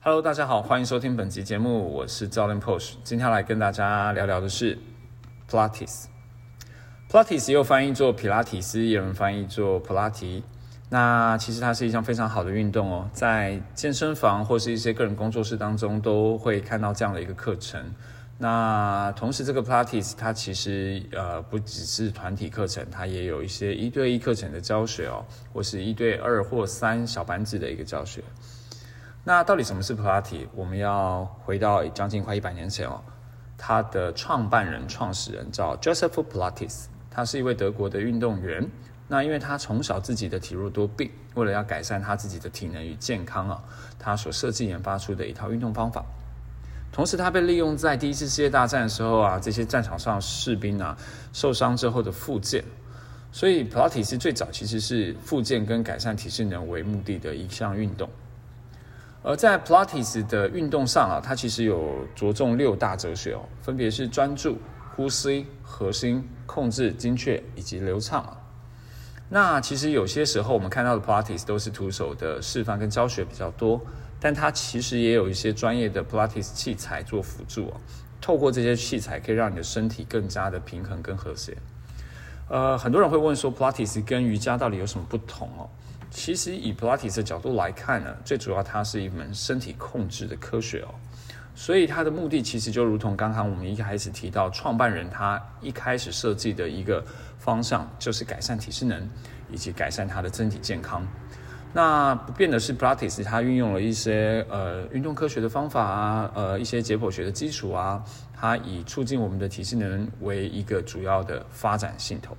Hello，大家好，欢迎收听本集节目，我是教练 Posh。今天来跟大家聊聊的是 Pilates。Pilates 又翻译做皮拉提斯，也有人翻译做普拉提。那其实它是一项非常好的运动哦，在健身房或是一些个人工作室当中都会看到这样的一个课程。那同时，这个 Pilates 它其实呃不只是团体课程，它也有一些一对一课程的教学哦，或是一对二或三小班制的一个教学。那到底什么是普拉提？我们要回到将近快一百年前哦，他的创办人、创始人叫 Joseph Pilates，他是一位德国的运动员。那因为他从小自己的体弱多病，为了要改善他自己的体能与健康啊，他所设计研发出的一套运动方法。同时，他被利用在第一次世界大战的时候啊，这些战场上士兵啊受伤之后的复健。所以，普拉提斯最早其实是复健跟改善体适能为目的的一项运动。而在 Pilates 的运动上啊，它其实有着重六大哲学哦，分别是专注、呼吸、核心、控制、精确以及流畅。那其实有些时候我们看到的 Pilates 都是徒手的示范跟教学比较多，但它其实也有一些专业的 Pilates 器材做辅助哦。透过这些器材，可以让你的身体更加的平衡跟和谐。呃，很多人会问说，Pilates 跟瑜伽到底有什么不同哦？其实以普拉提的角度来看呢，最主要它是一门身体控制的科学哦，所以它的目的其实就如同刚刚我们一开始提到，创办人他一开始设计的一个方向就是改善体适能以及改善他的身体健康。那不变的是普拉提它运用了一些呃运动科学的方法啊，呃一些解剖学的基础啊，它以促进我们的体适能为一个主要的发展系统。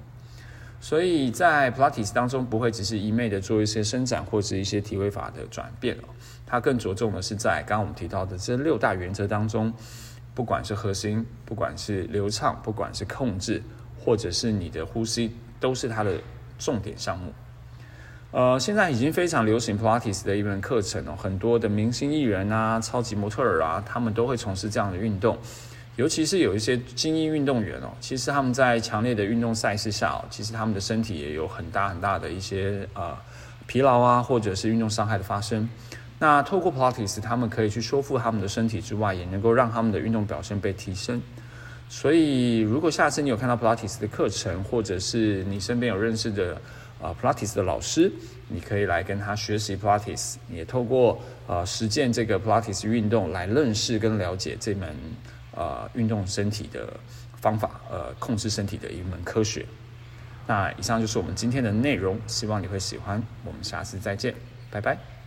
所以在 Pilates 当中，不会只是一昧的做一些伸展或者一些体位法的转变哦，它更着重的是在刚刚我们提到的这六大原则当中，不管是核心，不管是流畅，不管是控制，或者是你的呼吸，都是它的重点项目。呃，现在已经非常流行 Pilates 的一门课程哦，很多的明星艺人啊、超级模特儿啊，他们都会从事这样的运动。尤其是有一些精英运动员哦，其实他们在强烈的运动赛事下哦，其实他们的身体也有很大很大的一些呃疲劳啊，或者是运动伤害的发生。那透过 Pilates，他们可以去修复他们的身体之外，也能够让他们的运动表现被提升。所以，如果下次你有看到 Pilates 的课程，或者是你身边有认识的啊 Pilates 的老师，你可以来跟他学习 Pilates，也透过呃实践这个 Pilates 运动来认识跟了解这门。呃，运动身体的方法，呃，控制身体的一门科学。那以上就是我们今天的内容，希望你会喜欢。我们下次再见，拜拜。